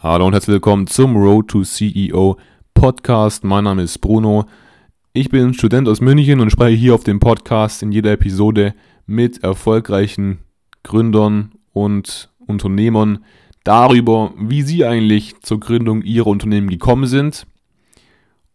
Hallo und herzlich willkommen zum Road to CEO Podcast. Mein Name ist Bruno. Ich bin Student aus München und spreche hier auf dem Podcast in jeder Episode mit erfolgreichen Gründern und Unternehmern darüber, wie sie eigentlich zur Gründung ihrer Unternehmen gekommen sind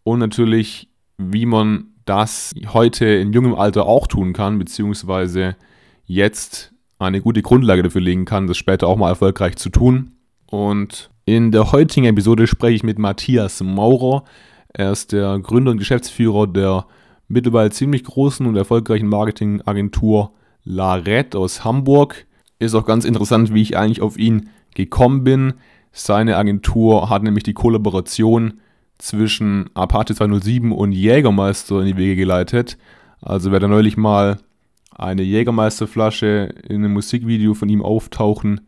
und natürlich, wie man das heute in jungem Alter auch tun kann, beziehungsweise jetzt eine gute Grundlage dafür legen kann, das später auch mal erfolgreich zu tun. Und in der heutigen Episode spreche ich mit Matthias Maurer. Er ist der Gründer und Geschäftsführer der mittlerweile ziemlich großen und erfolgreichen Marketingagentur Laret aus Hamburg. Ist auch ganz interessant, wie ich eigentlich auf ihn gekommen bin. Seine Agentur hat nämlich die Kollaboration zwischen Apache 207 und Jägermeister in die Wege geleitet. Also wer da neulich mal eine Jägermeisterflasche in einem Musikvideo von ihm auftauchen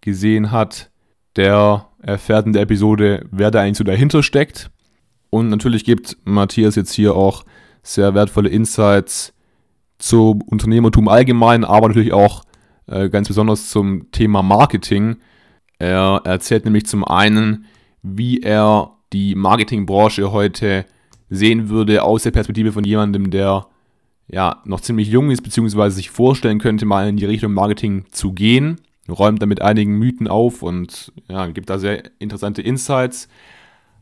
gesehen hat, der erfährt in der Episode, wer da eigentlich so dahinter steckt. Und natürlich gibt Matthias jetzt hier auch sehr wertvolle Insights zum Unternehmertum allgemein, aber natürlich auch äh, ganz besonders zum Thema Marketing. Er erzählt nämlich zum einen, wie er die Marketingbranche heute sehen würde aus der Perspektive von jemandem, der ja noch ziemlich jung ist, beziehungsweise sich vorstellen könnte, mal in die Richtung Marketing zu gehen räumt damit einigen Mythen auf und ja, gibt da sehr interessante Insights.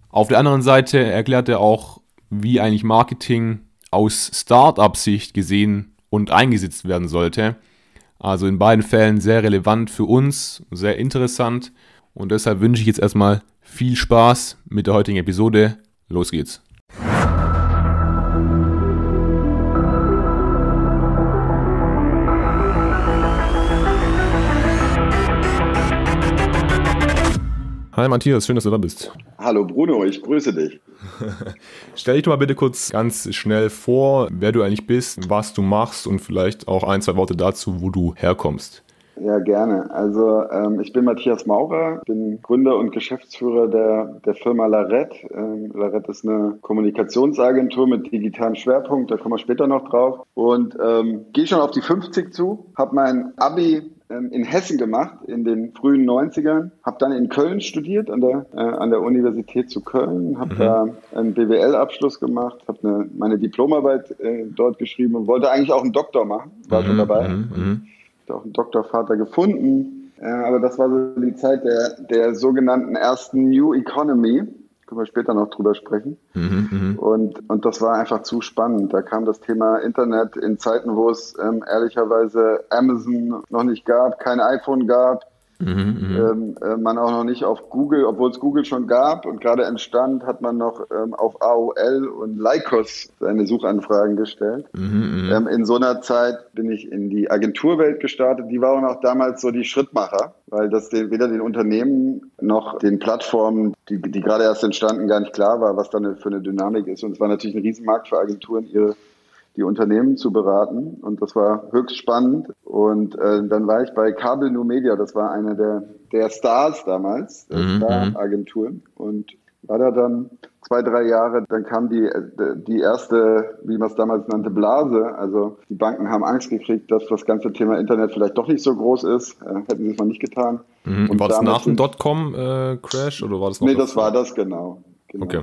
Auf der anderen Seite erklärt er auch, wie eigentlich Marketing aus Start-up-Sicht gesehen und eingesetzt werden sollte. Also in beiden Fällen sehr relevant für uns, sehr interessant und deshalb wünsche ich jetzt erstmal viel Spaß mit der heutigen Episode. Los geht's. Hi Matthias, schön, dass du da bist. Hallo Bruno, ich grüße dich. Stell dich doch mal bitte kurz ganz schnell vor, wer du eigentlich bist, was du machst und vielleicht auch ein, zwei Worte dazu, wo du herkommst. Ja, gerne. Also ähm, ich bin Matthias Maurer, bin Gründer und Geschäftsführer der, der Firma Laret. Ähm, Laret ist eine Kommunikationsagentur mit digitalem Schwerpunkt, da kommen wir später noch drauf. Und ähm, gehe schon auf die 50 zu, habe mein Abi ähm, in Hessen gemacht in den frühen 90ern, habe dann in Köln studiert an der, äh, an der Universität zu Köln, habe mhm. da einen BWL-Abschluss gemacht, habe meine Diplomarbeit äh, dort geschrieben und wollte eigentlich auch einen Doktor machen, war mhm. schon dabei. Mhm. mhm. Habe auch einen Doktorvater gefunden, äh, aber das war so die Zeit der, der sogenannten ersten New Economy können wir später noch drüber sprechen. Mhm, mhm, und, und das war einfach zu spannend. Da kam das Thema Internet in Zeiten, wo es ähm, ehrlicherweise Amazon noch nicht gab, kein iPhone gab, Mhm, mhm, ähm, äh, man auch noch nicht auf Google, obwohl es Google schon gab und gerade entstand, hat man noch ähm, auf AOL und Lycos seine Suchanfragen gestellt. Mhm, mhm, ähm, in so einer Zeit bin ich in die Agenturwelt gestartet. Die waren auch damals so die Schrittmacher, weil das den, weder den Unternehmen noch den Plattformen, die, die gerade erst entstanden, gar nicht klar war, was da für eine Dynamik ist. Und es war natürlich ein Riesenmarkt für Agenturen, ihre die Unternehmen zu beraten und das war höchst spannend. Und äh, dann war ich bei Kabel New Media, das war eine der, der Stars damals, der mhm. Star-Agenturen und war da dann zwei, drei Jahre, dann kam die, die erste, wie man es damals nannte, Blase. Also die Banken haben Angst gekriegt, dass das ganze Thema Internet vielleicht doch nicht so groß ist. Äh, hätten sie es mal nicht getan. Mhm. Und war das nach dem Dotcom-Crash äh, oder war das noch? Nee, das war das genau. genau. Okay.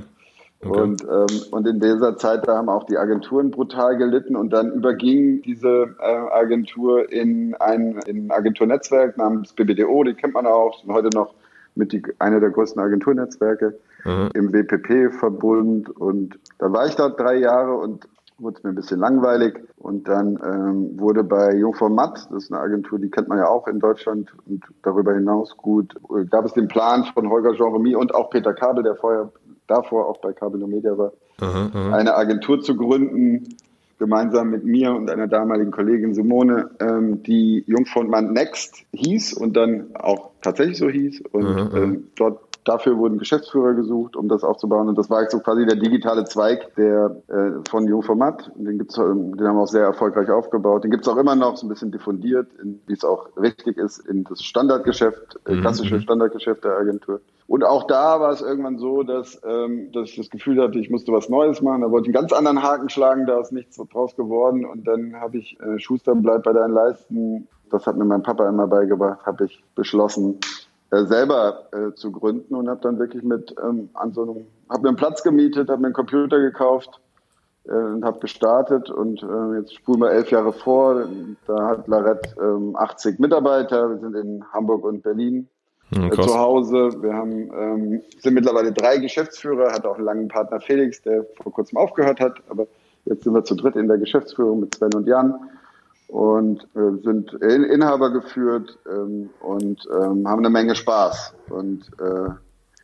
Okay. Und, ähm, und in dieser Zeit, da haben auch die Agenturen brutal gelitten und dann überging diese äh, Agentur in ein, in ein Agenturnetzwerk namens BBDO, die kennt man auch, sind heute noch mit die, einer der größten Agenturnetzwerke mhm. im WPP-Verbund und dann war ich da drei Jahre und wurde es mir ein bisschen langweilig und dann ähm, wurde bei Jungfrau Matt, das ist eine Agentur, die kennt man ja auch in Deutschland und darüber hinaus gut, gab es den Plan von Holger Jean-Remy und auch Peter Kabel, der vorher davor auch bei Cabino Media war, aha, aha. eine Agentur zu gründen, gemeinsam mit mir und einer damaligen Kollegin Simone, ähm, die Jungfrau Next hieß und dann auch tatsächlich so hieß. Und aha, ähm, dort Dafür wurden Geschäftsführer gesucht, um das aufzubauen. Und das war so quasi der digitale Zweig der, äh, von Jungformat. Den, gibt's, den haben wir auch sehr erfolgreich aufgebaut. Den gibt's auch immer noch, so ein bisschen diffundiert, wie es auch richtig ist, in das Standardgeschäft, äh, mhm, klassische mhm. Standardgeschäft der Agentur. Und auch da war es irgendwann so, dass, ähm, dass ich das Gefühl hatte, ich musste was Neues machen. Da wollte ich einen ganz anderen Haken schlagen, da ist nichts draus geworden. Und dann habe ich äh, Schuster bleibt bei deinen Leisten. Das hat mir mein Papa immer beigebracht, habe ich beschlossen, selber äh, zu gründen und habe dann wirklich mit ähm, an so einem, habe mir einen Platz gemietet, habe mir einen Computer gekauft äh, und habe gestartet und äh, jetzt spulen wir elf Jahre vor. Da hat Larette ähm, 80 Mitarbeiter. Wir sind in Hamburg und Berlin äh, zu Hause. Wir haben, ähm, sind mittlerweile drei Geschäftsführer, hat auch einen langen Partner Felix, der vor kurzem aufgehört hat, aber jetzt sind wir zu dritt in der Geschäftsführung mit Sven und Jan und äh, sind in, Inhaber geführt ähm, und ähm, haben eine Menge Spaß. Und äh,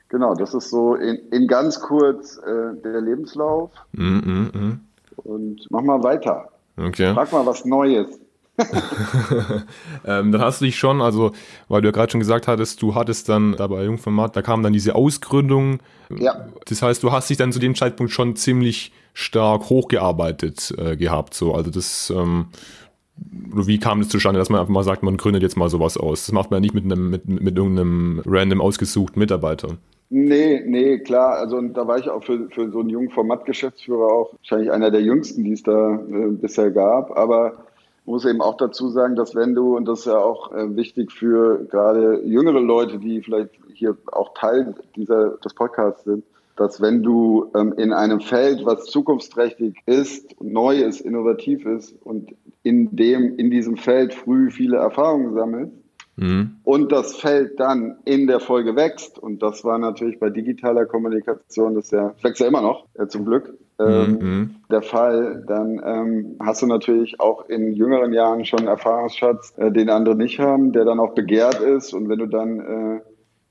genau, das ist so in, in ganz kurz äh, der Lebenslauf. Mm, mm, mm. Und mach mal weiter. Okay. Frag mal was Neues. ähm, dann hast du dich schon, also, weil du ja gerade schon gesagt hattest, du hattest dann da bei Jungformat, da kam dann diese Ausgründung. Ja. Das heißt, du hast dich dann zu dem Zeitpunkt schon ziemlich stark hochgearbeitet äh, gehabt. So. Also das, ähm, wie kam das zustande, dass man einfach mal sagt, man gründet jetzt mal sowas aus? Das macht man ja nicht mit einem, mit, mit irgendeinem random ausgesuchten Mitarbeiter. Nee, nee, klar. Also und da war ich auch für, für so einen jungen Formatgeschäftsführer auch wahrscheinlich einer der jüngsten, die es da äh, bisher gab. Aber muss eben auch dazu sagen, dass wenn du, und das ist ja auch äh, wichtig für gerade jüngere Leute, die vielleicht hier auch Teil dieser, des Podcasts sind, dass wenn du ähm, in einem Feld, was zukunftsträchtig ist, neu ist, innovativ ist und in dem, in diesem Feld früh viele Erfahrungen sammelst, mhm. und das Feld dann in der Folge wächst, und das war natürlich bei digitaler Kommunikation, das ja, wächst ja immer noch, äh, zum Glück, ähm, mhm. der Fall, dann ähm, hast du natürlich auch in jüngeren Jahren schon einen Erfahrungsschatz, äh, den andere nicht haben, der dann auch begehrt ist. Und wenn du dann äh,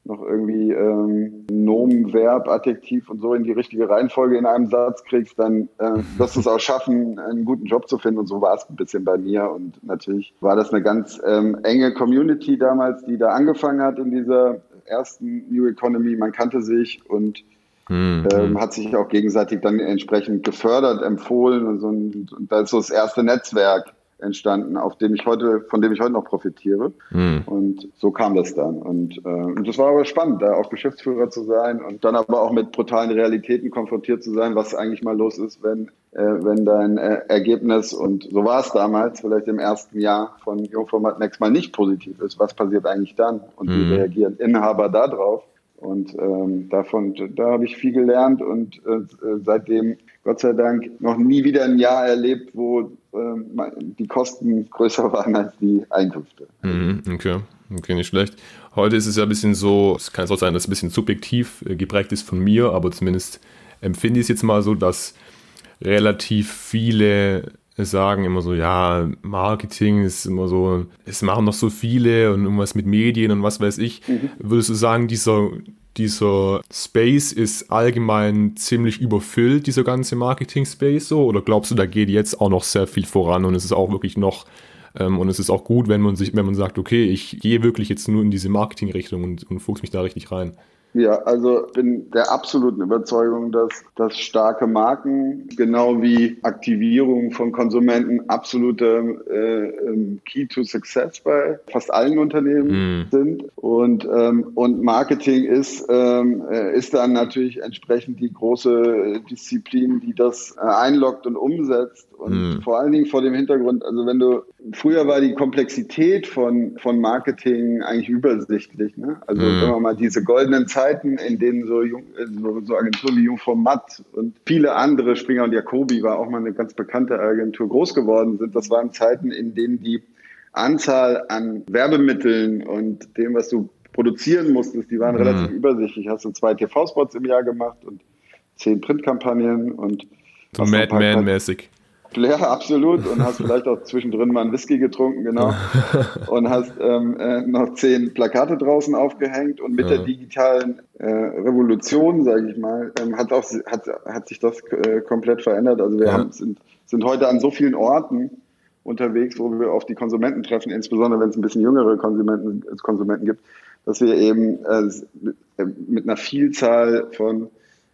noch irgendwie ähm, Nomen, Verb, Adjektiv und so in die richtige Reihenfolge in einem Satz kriegst, dann äh, wirst du es auch schaffen, einen guten Job zu finden. Und so war es ein bisschen bei mir. Und natürlich war das eine ganz ähm, enge Community damals, die da angefangen hat in dieser ersten New Economy. Man kannte sich und mhm. ähm, hat sich auch gegenseitig dann entsprechend gefördert, empfohlen und, so, und, und da ist so das erste Netzwerk entstanden, auf dem ich heute, von dem ich heute noch profitiere. Mhm. Und so kam das dann. Und, äh, und das war aber spannend, da auch Geschäftsführer zu sein und dann aber auch mit brutalen Realitäten konfrontiert zu sein, was eigentlich mal los ist, wenn, äh, wenn dein äh, Ergebnis, und so war es damals, vielleicht im ersten Jahr von Jungformat Next mal nicht positiv ist. Was passiert eigentlich dann? Und mhm. wie reagieren Inhaber da drauf? Und ähm, davon, da habe ich viel gelernt und äh, seitdem Gott sei Dank noch nie wieder ein Jahr erlebt, wo die Kosten größer waren als die Einkünfte. Mhm, okay. Okay, nicht schlecht. Heute ist es ja ein bisschen so, es kann auch sein, dass es ein bisschen subjektiv äh, geprägt ist von mir, aber zumindest empfinde ich es jetzt mal so, dass relativ viele sagen immer so, ja, Marketing ist immer so, es machen noch so viele und irgendwas mit Medien und was weiß ich. Mhm. Würdest du sagen, dieser, dieser Space ist allgemein ziemlich überfüllt, dieser ganze Marketing-Space so? Oder glaubst du, da geht jetzt auch noch sehr viel voran und es ist auch wirklich noch ähm, und es ist auch gut, wenn man sich, wenn man sagt, okay, ich gehe wirklich jetzt nur in diese Marketing-Richtung und, und fuchs mich da richtig rein? Ja, also bin der absoluten Überzeugung, dass, dass starke Marken genau wie Aktivierung von Konsumenten absoluter äh, ähm, Key to Success bei fast allen Unternehmen mm. sind. Und, ähm, und Marketing ist, ähm, äh, ist dann natürlich entsprechend die große Disziplin, die das äh, einloggt und umsetzt. Und mm. vor allen Dingen vor dem Hintergrund, also wenn du, früher war die Komplexität von, von Marketing eigentlich übersichtlich. Ne? Also mm. wenn man mal diese goldenen Zeiten, in denen so, Jung, so, so Agenturen wie Jungformat und viele andere, Springer und Jacobi war auch mal eine ganz bekannte Agentur, groß geworden sind. Das waren Zeiten, in denen die Anzahl an Werbemitteln und dem, was du produzieren musstest, die waren mm. relativ übersichtlich. Hast du zwei TV-Spots im Jahr gemacht und zehn Printkampagnen und so Madman-mäßig. Ja, absolut. Und hast vielleicht auch zwischendrin mal einen Whisky getrunken, genau. Und hast ähm, äh, noch zehn Plakate draußen aufgehängt. Und mit ja. der digitalen äh, Revolution, sage ich mal, ähm, hat, auch, hat, hat sich das äh, komplett verändert. Also wir ja. haben, sind, sind heute an so vielen Orten unterwegs, wo wir auf die Konsumenten treffen, insbesondere wenn es ein bisschen jüngere Konsumenten, Konsumenten gibt, dass wir eben äh, mit einer Vielzahl von,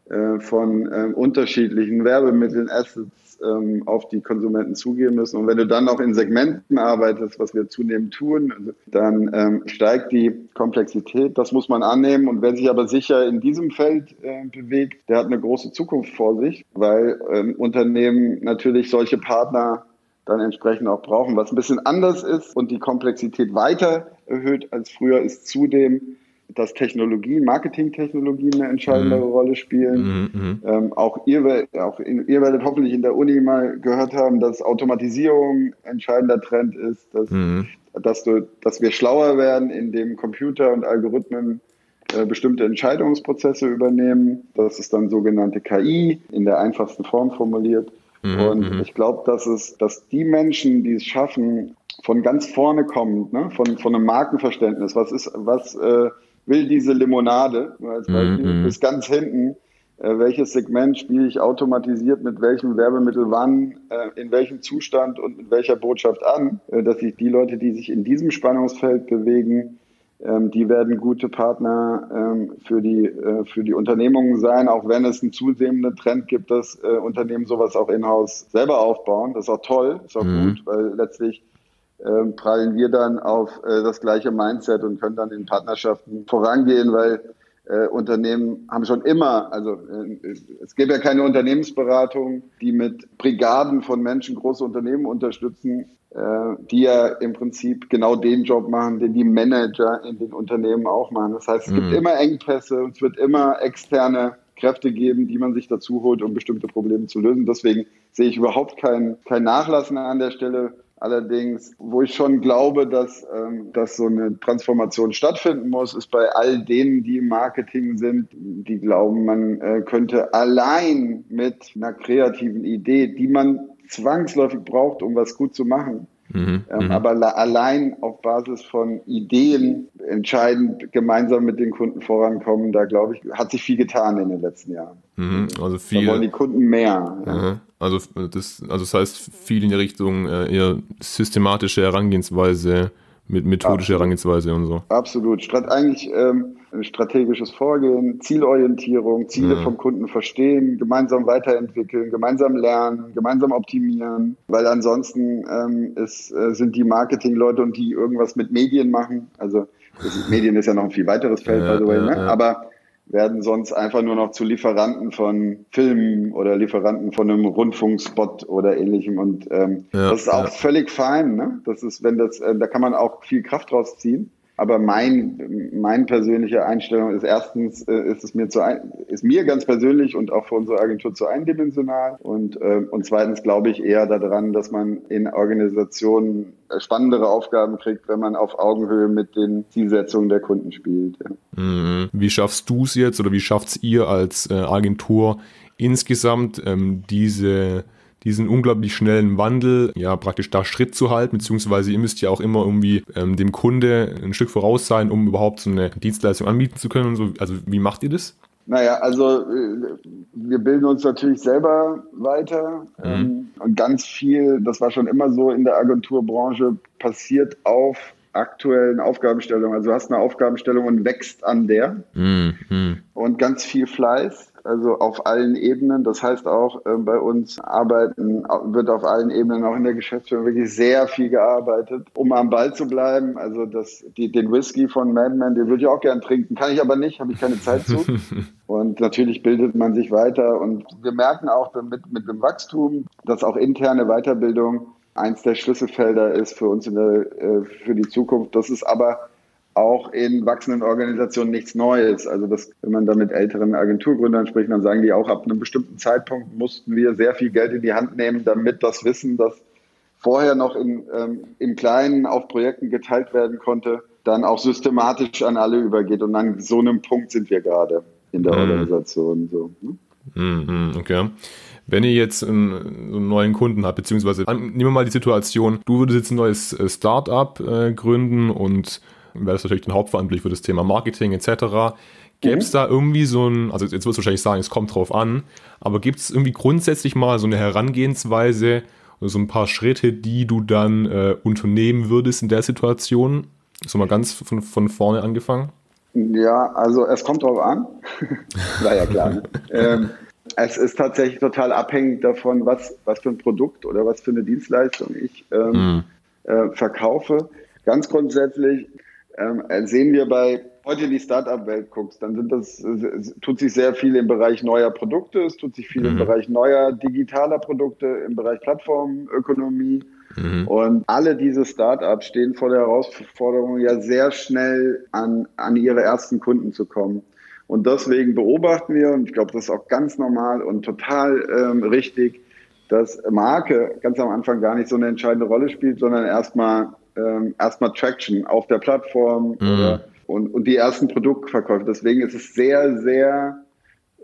äh, von äh, unterschiedlichen Werbemitteln, Assets, ähm, auf die Konsumenten zugehen müssen. Und wenn du dann auch in Segmenten arbeitest, was wir zunehmend tun, dann ähm, steigt die Komplexität. Das muss man annehmen. Und wer sich aber sicher in diesem Feld äh, bewegt, der hat eine große Zukunft vor sich, weil ähm, Unternehmen natürlich solche Partner dann entsprechend auch brauchen. Was ein bisschen anders ist und die Komplexität weiter erhöht als früher, ist zudem, dass Technologien, Marketingtechnologien eine entscheidende mhm. Rolle spielen. Mhm, mhm. Ähm, auch, ihr, auch in, ihr werdet hoffentlich in der Uni mal gehört haben, dass Automatisierung ein entscheidender Trend ist, dass, mhm. dass, du, dass wir schlauer werden, indem Computer und Algorithmen äh, bestimmte Entscheidungsprozesse übernehmen. Das ist dann sogenannte KI in der einfachsten Form formuliert. Mhm, und mhm. ich glaube, dass es, dass die Menschen, die es schaffen, von ganz vorne kommen, ne? von, von einem Markenverständnis, was ist, was äh, will diese Limonade, als Beispiel, mhm. bis ganz hinten, äh, welches Segment spiele ich automatisiert mit welchem Werbemittel wann, äh, in welchem Zustand und mit welcher Botschaft an, äh, dass sich die Leute, die sich in diesem Spannungsfeld bewegen, ähm, die werden gute Partner ähm, für, die, äh, für die Unternehmungen sein, auch wenn es einen zunehmenden Trend gibt, dass äh, Unternehmen sowas auch in-house selber aufbauen. Das ist auch toll, ist auch mhm. gut, weil letztlich prallen wir dann auf äh, das gleiche Mindset und können dann in Partnerschaften vorangehen, weil äh, Unternehmen haben schon immer, also äh, es gibt ja keine Unternehmensberatung, die mit Brigaden von Menschen große Unternehmen unterstützen, äh, die ja im Prinzip genau den Job machen, den die Manager in den Unternehmen auch machen. Das heißt, es mhm. gibt immer Engpässe und es wird immer externe Kräfte geben, die man sich dazu holt, um bestimmte Probleme zu lösen. Deswegen sehe ich überhaupt kein, kein Nachlassen an der Stelle. Allerdings, wo ich schon glaube, dass, ähm, dass so eine Transformation stattfinden muss, ist bei all denen, die im Marketing sind, die glauben, man äh, könnte allein mit einer kreativen Idee, die man zwangsläufig braucht, um was gut zu machen, Mhm, ähm, mhm. aber allein auf Basis von Ideen entscheidend gemeinsam mit den Kunden vorankommen, da glaube ich, hat sich viel getan in den letzten Jahren. Mhm, also viel. Da wollen die Kunden mehr. Ja. Also das, also das heißt viel in der Richtung äh, eher systematische Herangehensweise, mit methodischer Herangehensweise und so. Absolut. Strat eigentlich ähm, strategisches Vorgehen, Zielorientierung, Ziele mhm. vom Kunden verstehen, gemeinsam weiterentwickeln, gemeinsam lernen, gemeinsam optimieren, weil ansonsten ähm, ist, äh, sind die Marketingleute und die irgendwas mit Medien machen, also Medien ist ja noch ein viel weiteres Feld, ja, by the way, ne? Ja. aber werden sonst einfach nur noch zu Lieferanten von Filmen oder Lieferanten von einem Rundfunkspot oder ähnlichem. Und ähm, ja, das ist auch ja. völlig fein. Ne? Das ist, wenn das, äh, da kann man auch viel Kraft rausziehen. Aber mein, mein persönliche Einstellung ist erstens, äh, ist es mir zu ein, ist mir ganz persönlich und auch für unsere Agentur zu eindimensional. Und, äh, und zweitens glaube ich eher daran, dass man in Organisationen spannendere Aufgaben kriegt, wenn man auf Augenhöhe mit den Zielsetzungen der Kunden spielt. Mhm. Wie schaffst du es jetzt oder wie schafft es ihr als äh, Agentur insgesamt ähm, diese diesen unglaublich schnellen Wandel ja praktisch da Schritt zu halten, beziehungsweise ihr müsst ja auch immer irgendwie ähm, dem Kunde ein Stück voraus sein, um überhaupt so eine Dienstleistung anbieten zu können und so. Also wie macht ihr das? Naja, also äh, wir bilden uns natürlich selber weiter mhm. Ähm, und ganz viel, das war schon immer so in der Agenturbranche, passiert auf aktuellen Aufgabenstellungen. Also du hast eine Aufgabenstellung und wächst an der mhm. und ganz viel Fleiß also auf allen Ebenen. Das heißt auch äh, bei uns arbeiten, wird auf allen Ebenen auch in der Geschäftsführung wirklich sehr viel gearbeitet, um am Ball zu bleiben. Also das, die, den Whisky von Madman, den würde ich auch gern trinken, kann ich aber nicht, habe ich keine Zeit zu. Und natürlich bildet man sich weiter und wir merken auch mit, mit dem Wachstum, dass auch interne Weiterbildung eins der Schlüsselfelder ist für uns in der, äh, für die Zukunft. Das ist aber auch in wachsenden Organisationen nichts Neues. Also das, wenn man da mit älteren Agenturgründern spricht, dann sagen die auch, ab einem bestimmten Zeitpunkt mussten wir sehr viel Geld in die Hand nehmen, damit das Wissen, das vorher noch in, ähm, im Kleinen auf Projekten geteilt werden konnte, dann auch systematisch an alle übergeht. Und an so einem Punkt sind wir gerade in der mhm. Organisation. So. Ne? Mhm, okay. Wenn ihr jetzt einen, einen, neuen Kunden habt, beziehungsweise nehmen wir mal die Situation, du würdest jetzt ein neues äh, Startup äh, gründen und wäre das natürlich dann hauptverantwortlich für das Thema Marketing etc. Gäbe es mhm. da irgendwie so ein, also jetzt wirst du wahrscheinlich sagen, es kommt drauf an, aber gibt es irgendwie grundsätzlich mal so eine Herangehensweise oder so ein paar Schritte, die du dann äh, unternehmen würdest in der Situation? So mal ganz von, von vorne angefangen. Ja, also es kommt drauf an. War ja klar. Ne? ähm, es ist tatsächlich total abhängig davon, was, was für ein Produkt oder was für eine Dienstleistung ich ähm, mm. äh, verkaufe. Ganz grundsätzlich ähm, sehen wir bei heute die Startup-Welt guckst, dann sind das, es tut sich sehr viel im Bereich neuer Produkte, es tut sich viel mhm. im Bereich neuer digitaler Produkte, im Bereich Plattformökonomie. Mhm. Und alle diese Startups stehen vor der Herausforderung, ja sehr schnell an, an ihre ersten Kunden zu kommen. Und deswegen beobachten wir, und ich glaube, das ist auch ganz normal und total ähm, richtig, dass Marke ganz am Anfang gar nicht so eine entscheidende Rolle spielt, sondern erstmal ähm, erstmal Traction auf der Plattform mhm. oder, und, und die ersten Produktverkäufe. Deswegen ist es sehr, sehr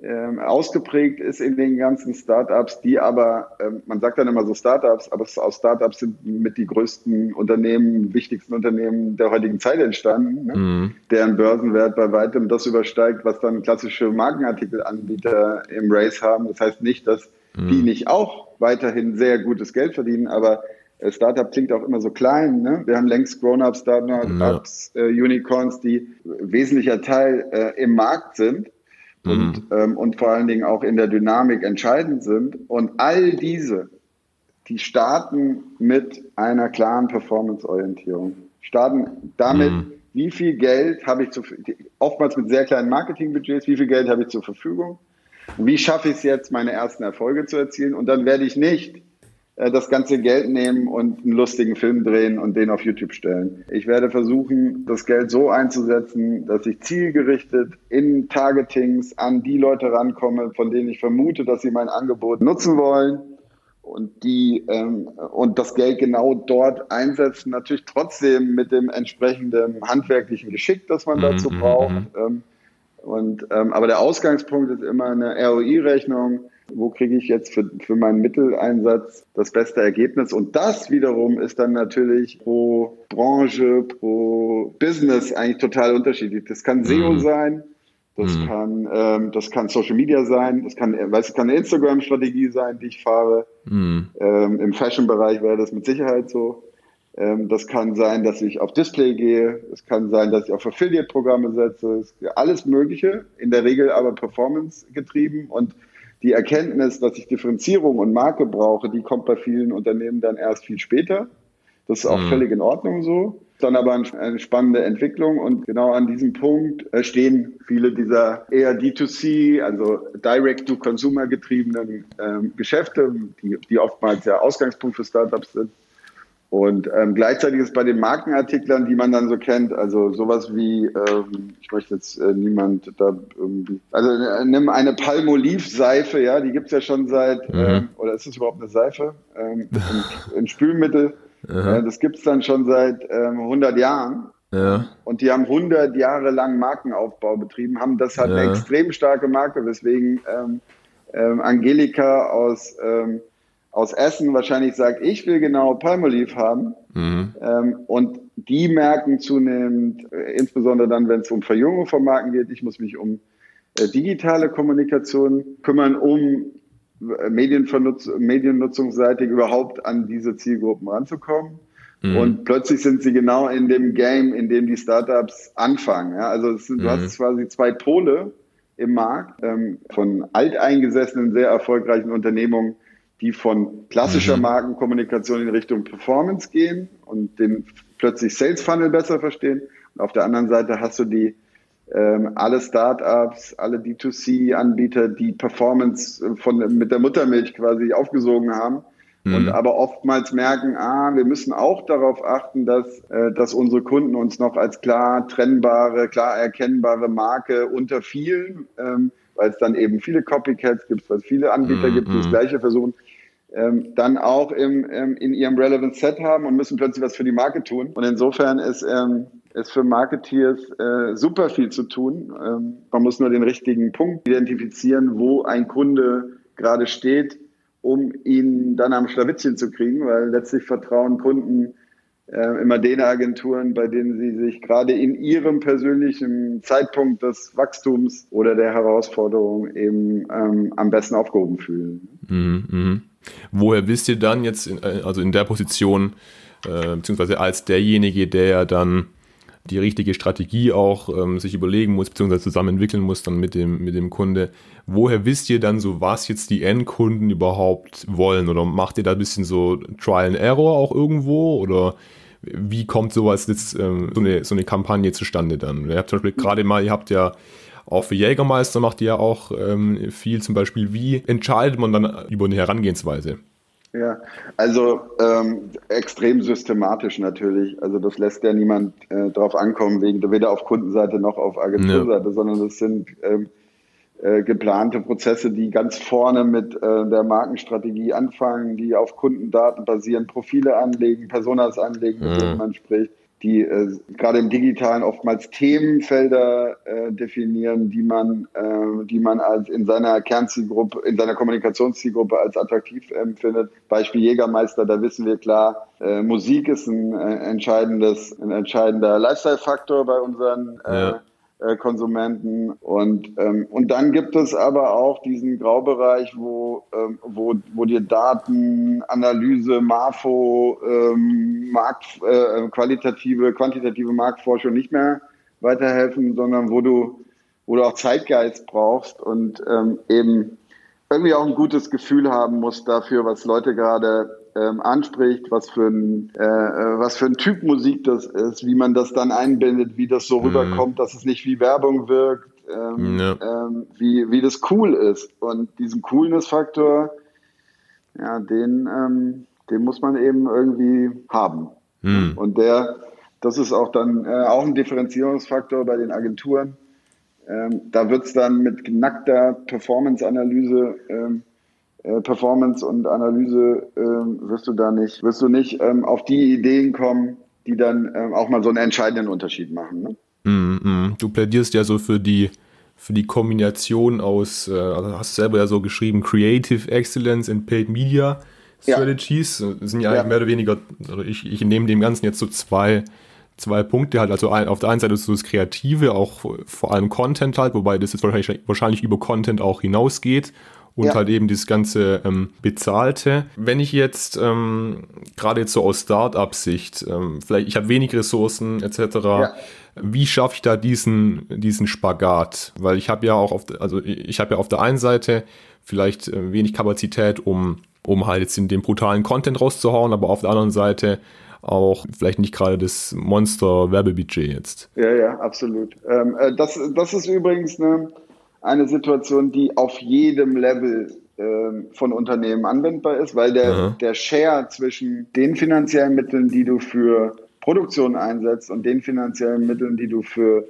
ähm, ausgeprägt ist in den ganzen Startups, die aber, ähm, man sagt dann immer so Startups, aber aus Startups sind mit die größten Unternehmen, wichtigsten Unternehmen der heutigen Zeit entstanden, ne? mhm. deren Börsenwert bei weitem das übersteigt, was dann klassische Markenartikelanbieter im Race haben. Das heißt nicht, dass mhm. die nicht auch weiterhin sehr gutes Geld verdienen, aber äh, Startup klingt auch immer so klein. Ne? Wir haben längst Grown-up Startups, ja. äh, Unicorns, die wesentlicher Teil äh, im Markt sind und, mhm. ähm, und vor allen Dingen auch in der Dynamik entscheidend sind. Und all diese, die starten mit einer klaren Performance-Orientierung. Starten damit, mhm. wie viel Geld habe ich zu, oftmals mit sehr kleinen Marketingbudgets, wie viel Geld habe ich zur Verfügung? Und wie schaffe ich es jetzt, meine ersten Erfolge zu erzielen? Und dann werde ich nicht das ganze Geld nehmen und einen lustigen Film drehen und den auf YouTube stellen. Ich werde versuchen, das Geld so einzusetzen, dass ich zielgerichtet in Targetings an die Leute rankomme, von denen ich vermute, dass sie mein Angebot nutzen wollen und die ähm, und das Geld genau dort einsetzen. Natürlich trotzdem mit dem entsprechenden handwerklichen Geschick, das man dazu mhm, braucht. Mhm. Ähm, und ähm, aber der Ausgangspunkt ist immer eine ROI-Rechnung wo kriege ich jetzt für, für meinen Mitteleinsatz das beste Ergebnis. Und das wiederum ist dann natürlich pro Branche, pro Business eigentlich total unterschiedlich. Das kann SEO mhm. sein, das mhm. kann, ähm, das kann Social Media sein, das kann, weiß, kann eine Instagram-Strategie sein, die ich fahre. Mhm. Ähm, Im Fashion-Bereich wäre das mit Sicherheit so. Ähm, das kann sein, dass ich auf Display gehe. Es kann sein, dass ich auf Affiliate-Programme setze. Alles Mögliche. In der Regel aber Performance getrieben und die Erkenntnis, dass ich Differenzierung und Marke brauche, die kommt bei vielen Unternehmen dann erst viel später. Das ist auch mhm. völlig in Ordnung so. Dann aber eine spannende Entwicklung und genau an diesem Punkt äh, stehen viele dieser eher D2C, also Direct-to-Consumer getriebenen ähm, Geschäfte, die, die oftmals der Ausgangspunkt für Startups sind. Und ähm, gleichzeitig ist bei den Markenartiklern, die man dann so kennt, also sowas wie, ähm, ich möchte jetzt äh, niemand da irgendwie, also äh, nimm eine Palmolive-Seife, ja, die gibt's ja schon seit, mhm. ähm, oder ist es überhaupt eine Seife? Ähm, ein, Spülmittel, äh, das gibt's dann schon seit ähm, 100 Jahren. Ja. Und die haben 100 Jahre lang Markenaufbau betrieben, haben das halt ja. eine extrem starke Marke, weswegen ähm, ähm, Angelika aus ähm, aus Essen wahrscheinlich sagt, ich will genau Palmolive haben. Mhm. Ähm, und die merken zunehmend, äh, insbesondere dann, wenn es um Verjüngung von Marken geht, ich muss mich um äh, digitale Kommunikation kümmern, um äh, mediennutzungsseitig überhaupt an diese Zielgruppen ranzukommen. Mhm. Und plötzlich sind sie genau in dem Game, in dem die Startups anfangen. Ja? Also sind, mhm. du hast quasi zwei Pole im Markt ähm, von alteingesessenen, sehr erfolgreichen Unternehmungen, die von klassischer mhm. Markenkommunikation in Richtung Performance gehen und den plötzlich Sales Funnel besser verstehen. Und auf der anderen Seite hast du die ähm, alle Startups, alle D2C-Anbieter, die Performance von mit der Muttermilch quasi aufgesogen haben mhm. und aber oftmals merken, ah, wir müssen auch darauf achten, dass, äh, dass unsere Kunden uns noch als klar trennbare, klar erkennbare Marke unter vielen, ähm, weil es dann eben viele Copycats gibt, weil es viele Anbieter mhm. gibt, die das mhm. Gleiche versuchen, ähm, dann auch im, ähm, in ihrem Relevant Set haben und müssen plötzlich was für die Marke tun. Und insofern ist, ähm, ist für Marketeers äh, super viel zu tun. Ähm, man muss nur den richtigen Punkt identifizieren, wo ein Kunde gerade steht, um ihn dann am Schlawittchen zu kriegen, weil letztlich vertrauen Kunden äh, immer den Agenturen, bei denen sie sich gerade in ihrem persönlichen Zeitpunkt des Wachstums oder der Herausforderung eben ähm, am besten aufgehoben fühlen. Mhm, mh. Woher wisst ihr dann jetzt, in, äh, also in der Position, äh, beziehungsweise als derjenige, der dann die richtige Strategie auch ähm, sich überlegen muss, beziehungsweise zusammen entwickeln muss dann mit dem, mit dem Kunde. Woher wisst ihr dann so, was jetzt die Endkunden überhaupt wollen? Oder macht ihr da ein bisschen so Trial and Error auch irgendwo? Oder wie kommt sowas jetzt, ähm, so, eine, so eine Kampagne zustande dann? Ihr habt zum Beispiel gerade mal, ihr habt ja auch für Jägermeister macht ihr ja auch ähm, viel, zum Beispiel, wie entscheidet man dann über eine Herangehensweise? Ja, also ähm, extrem systematisch natürlich. Also das lässt ja niemand äh, drauf ankommen, wegen, weder auf Kundenseite noch auf Agenturseite, ja. sondern das sind ähm, äh, geplante Prozesse, die ganz vorne mit äh, der Markenstrategie anfangen, die auf Kundendaten basieren, Profile anlegen, Personas anlegen, mit denen man spricht die äh, gerade im Digitalen oftmals Themenfelder äh, definieren, die man, äh, die man als in seiner Kernzielgruppe, in seiner Kommunikationszielgruppe als attraktiv empfindet. Beispiel Jägermeister, da wissen wir klar, äh, Musik ist ein äh, entscheidendes, ein entscheidender Lifestyle-Faktor bei unseren äh, ja Konsumenten. Und, ähm, und dann gibt es aber auch diesen Graubereich, wo, ähm, wo, wo dir Daten, Analyse, Marfo, ähm, Markt, äh, qualitative, quantitative Marktforschung nicht mehr weiterhelfen, sondern wo du, wo du auch Zeitgeist brauchst und ähm, eben irgendwie auch ein gutes Gefühl haben musst dafür, was Leute gerade ähm, anspricht, was für ein äh, äh, was für ein Typ Musik das ist, wie man das dann einbindet, wie das so mhm. rüberkommt, dass es nicht wie Werbung wirkt, ähm, ja. ähm, wie wie das cool ist und diesen Coolness-Faktor, ja, den ähm, den muss man eben irgendwie haben mhm. und der das ist auch dann äh, auch ein Differenzierungsfaktor bei den Agenturen. Ähm, da wird es dann mit knackter Performance-Analyse ähm, äh, Performance und Analyse äh, wirst du da nicht, wirst du nicht ähm, auf die Ideen kommen, die dann ähm, auch mal so einen entscheidenden Unterschied machen. Ne? Mm, mm. Du plädierst ja so für die für die Kombination aus, äh, also hast selber ja so geschrieben, Creative Excellence and Paid Media Strategies. Ja. Das sind ja, ja, mehr oder weniger, also ich, ich nehme dem Ganzen jetzt so zwei, zwei Punkte halt. Also ein, auf der einen Seite so das Kreative, auch vor allem Content halt, wobei das jetzt wahrscheinlich, wahrscheinlich über Content auch hinausgeht und ja. halt eben dieses ganze ähm, Bezahlte. Wenn ich jetzt ähm, gerade jetzt so aus Start-up-Sicht, ähm, vielleicht ich habe wenig Ressourcen etc., ja. wie schaffe ich da diesen, diesen Spagat? Weil ich habe ja auch auf, also ich habe ja auf der einen Seite vielleicht äh, wenig Kapazität, um, um halt jetzt in den brutalen Content rauszuhauen, aber auf der anderen Seite auch vielleicht nicht gerade das Monster-Werbebudget jetzt. Ja, ja, absolut. Ähm, äh, das, das ist übrigens eine eine Situation, die auf jedem Level äh, von Unternehmen anwendbar ist, weil der, der Share zwischen den finanziellen Mitteln, die du für Produktion einsetzt und den finanziellen Mitteln, die du für,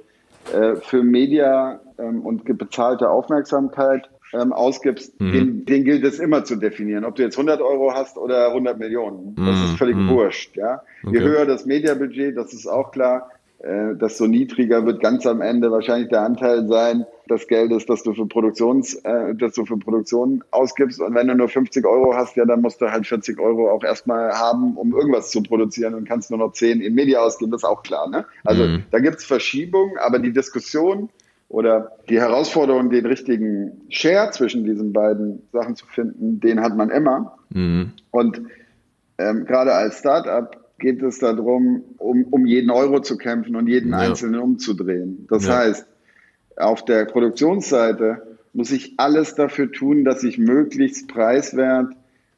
äh, für Media ähm, und bezahlte Aufmerksamkeit ähm, ausgibst, mhm. den, den, gilt es immer zu definieren. Ob du jetzt 100 Euro hast oder 100 Millionen, das mhm. ist völlig mhm. wurscht. Ja? Okay. Je höher das Mediabudget, das ist auch klar, äh, desto niedriger wird ganz am Ende wahrscheinlich der Anteil sein des Geldes, das du für Produktions, äh, das du für Produktion ausgibst. Und wenn du nur 50 Euro hast, ja, dann musst du halt 40 Euro auch erstmal haben, um irgendwas zu produzieren und kannst nur noch 10 in Media ausgeben, das ist auch klar. Ne? Also mhm. da gibt's Verschiebungen, aber die Diskussion oder die Herausforderung, den richtigen Share zwischen diesen beiden Sachen zu finden, den hat man immer. Mhm. Und ähm, gerade als Startup geht es darum, um, um jeden Euro zu kämpfen und jeden ja. einzelnen umzudrehen. Das ja. heißt, auf der Produktionsseite muss ich alles dafür tun, dass ich möglichst preiswert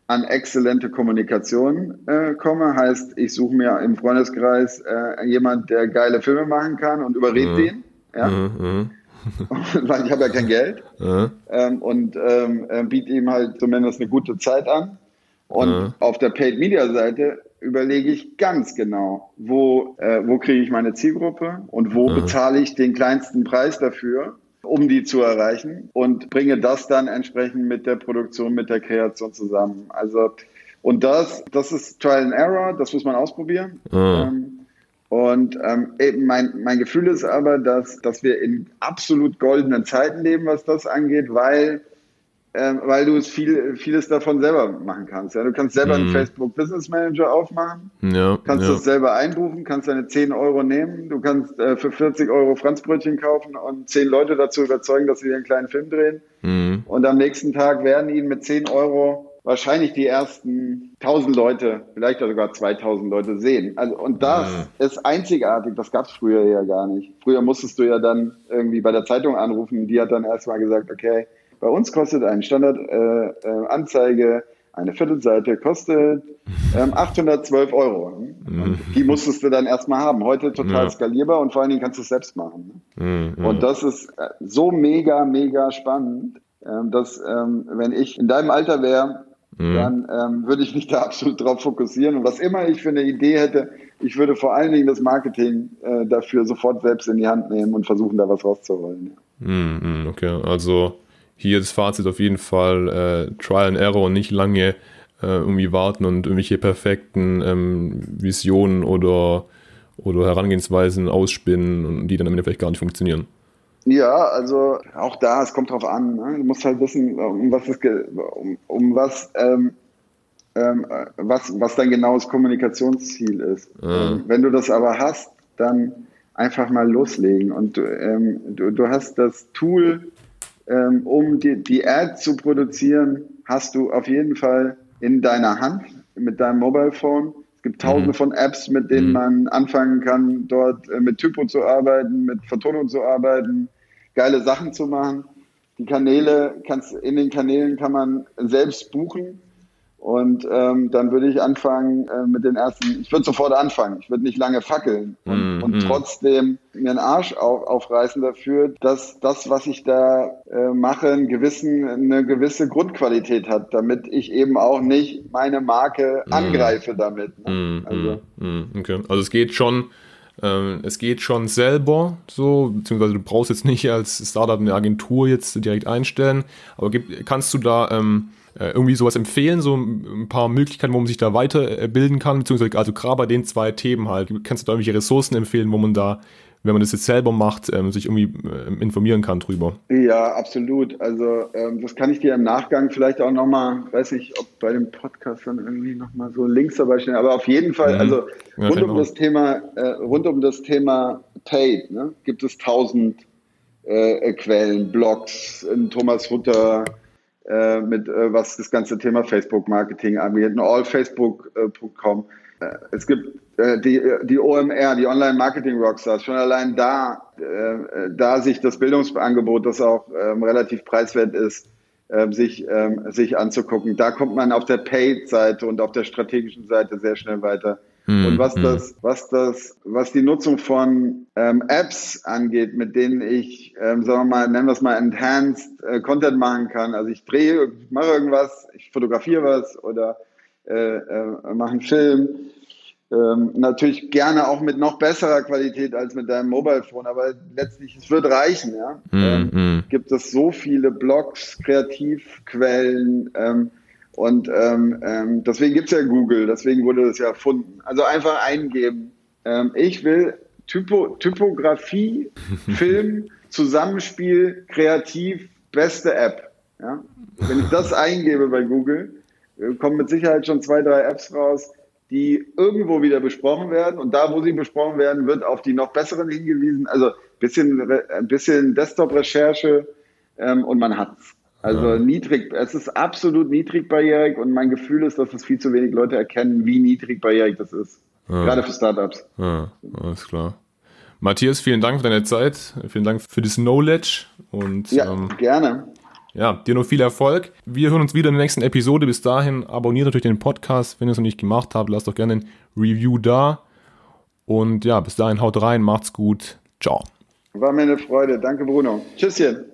an exzellente Kommunikation äh, komme. Heißt, ich suche mir im Freundeskreis äh, jemand, der geile Filme machen kann und überredet mhm. den. Ja? Mhm. Weil ich habe ja kein Geld. Mhm. Ähm, und ähm, äh, biete ihm halt zumindest eine gute Zeit an. Und mhm. auf der Paid Media Seite überlege ich ganz genau, wo, äh, wo kriege ich meine Zielgruppe und wo mhm. bezahle ich den kleinsten Preis dafür, um die zu erreichen und bringe das dann entsprechend mit der Produktion, mit der Kreation zusammen. Also, und das, das ist Trial and Error, das muss man ausprobieren. Mhm. Ähm, und ähm, eben mein, mein Gefühl ist aber, dass, dass wir in absolut goldenen Zeiten leben, was das angeht, weil ähm, weil du es viel, vieles davon selber machen kannst. Ja? Du kannst selber mhm. einen Facebook Business Manager aufmachen, ja, kannst ja. das selber einbuchen, kannst deine 10 Euro nehmen, du kannst äh, für 40 Euro Franzbrötchen kaufen und 10 Leute dazu überzeugen, dass sie dir einen kleinen Film drehen. Mhm. Und am nächsten Tag werden ihnen mit 10 Euro wahrscheinlich die ersten 1000 Leute, vielleicht sogar 2000 Leute sehen. Also, und das mhm. ist einzigartig, das gab es früher ja gar nicht. Früher musstest du ja dann irgendwie bei der Zeitung anrufen, die hat dann erstmal gesagt, okay, bei uns kostet eine Standardanzeige, äh, äh, eine Viertelseite kostet ähm, 812 Euro. Mhm. Die musstest du dann erstmal haben. Heute total ja. skalierbar und vor allen Dingen kannst du es selbst machen. Mhm. Und das ist äh, so mega, mega spannend, ähm, dass ähm, wenn ich in deinem Alter wäre, mhm. dann ähm, würde ich mich da absolut drauf fokussieren. Und was immer ich für eine Idee hätte, ich würde vor allen Dingen das Marketing äh, dafür sofort selbst in die Hand nehmen und versuchen, da was rauszuholen. Mhm, okay, also hier das Fazit auf jeden Fall äh, Trial and Error und nicht lange äh, irgendwie warten und irgendwelche perfekten ähm, Visionen oder, oder Herangehensweisen ausspinnen und die dann am Ende vielleicht gar nicht funktionieren. Ja, also auch da, es kommt drauf an. Ne? Du musst halt wissen, um was es um, um was, ähm, ähm, was, was dein genaues Kommunikationsziel ist. Mhm. wenn du das aber hast, dann einfach mal loslegen. Und ähm, du, du hast das Tool, ähm, um die, die Ad zu produzieren, hast du auf jeden Fall in deiner Hand mit deinem Mobile Phone. Es gibt tausende mhm. von Apps, mit denen mhm. man anfangen kann, dort äh, mit Typo zu arbeiten, mit Vertonung zu arbeiten, geile Sachen zu machen. Die Kanäle, kannst, in den Kanälen kann man selbst buchen. Und ähm, dann würde ich anfangen äh, mit den ersten, ich würde sofort anfangen, ich würde nicht lange fackeln und, mm, und mm. trotzdem mir einen Arsch auf, aufreißen dafür, dass das, was ich da äh, mache, einen gewissen, eine gewisse Grundqualität hat, damit ich eben auch nicht meine Marke mm. angreife damit. Ne? Mm, also. Mm, okay. also es geht schon, es geht schon selber so, beziehungsweise du brauchst jetzt nicht als Startup eine Agentur jetzt direkt einstellen, aber gibt, kannst du da ähm, äh, irgendwie sowas empfehlen, so ein paar Möglichkeiten, wo man sich da weiterbilden kann, beziehungsweise also gerade bei den zwei Themen halt, kannst du da irgendwelche Ressourcen empfehlen, wo man da, wenn man das jetzt selber macht, ähm, sich irgendwie äh, informieren kann drüber? Ja, absolut. Also ähm, das kann ich dir im Nachgang vielleicht auch nochmal, weiß nicht, ob bei dem Podcast dann irgendwie nochmal so Links dabei stehen, aber auf jeden Fall, mhm. also ja, rund um das Thema, äh, rund um das Thema Paid, ne, gibt es tausend äh, Quellen, Blogs, Thomas Hutter, äh, mit äh, was das ganze Thema Facebook-Marketing angeht, allfacebook.com. Äh, es gibt äh, die, die OMR, die Online-Marketing-Rockstars, schon allein da, äh, da sich das Bildungsangebot, das auch ähm, relativ preiswert ist, ähm, sich, ähm, sich anzugucken. Da kommt man auf der Paid-Seite und auf der strategischen Seite sehr schnell weiter. Mhm. Und was hm. das, was das, was die Nutzung von ähm, Apps angeht, mit denen ich, ähm, sagen wir mal, nennen wir es mal Enhanced äh, Content machen kann. Also ich drehe, ich mache irgendwas, ich fotografiere was oder äh, äh, mache einen Film. Ähm, natürlich gerne auch mit noch besserer Qualität als mit deinem Mobile Phone, aber letztlich, es wird reichen, ja. Mm, mm. Gibt es so viele Blogs, Kreativquellen, ähm, und ähm, ähm, deswegen gibt's ja Google, deswegen wurde das ja erfunden. Also einfach eingeben. Ähm, ich will Typo, Typografie, Film, Zusammenspiel, kreativ, beste App. Ja? Wenn ich das eingebe bei Google, kommen mit Sicherheit schon zwei, drei Apps raus, die irgendwo wieder besprochen werden. Und da, wo sie besprochen werden, wird auf die noch besseren hingewiesen. Also bisschen, ein bisschen Desktop-Recherche ähm, und man hat's. Also ja. niedrig, es ist absolut niedrigbarrierig und mein Gefühl ist, dass es viel zu wenig Leute erkennen, wie niedrigbarrierig das ist. Ja. Gerade für Startups. Ja, alles klar. Matthias, vielen Dank für deine Zeit. Vielen Dank für das Knowledge. Und, ja, ähm, gerne. Ja, dir noch viel Erfolg. Wir hören uns wieder in der nächsten Episode. Bis dahin abonniert natürlich den Podcast. Wenn ihr es noch nicht gemacht habt, lasst doch gerne ein Review da. Und ja, bis dahin haut rein, macht's gut. Ciao. War mir eine Freude. Danke, Bruno. Tschüsschen.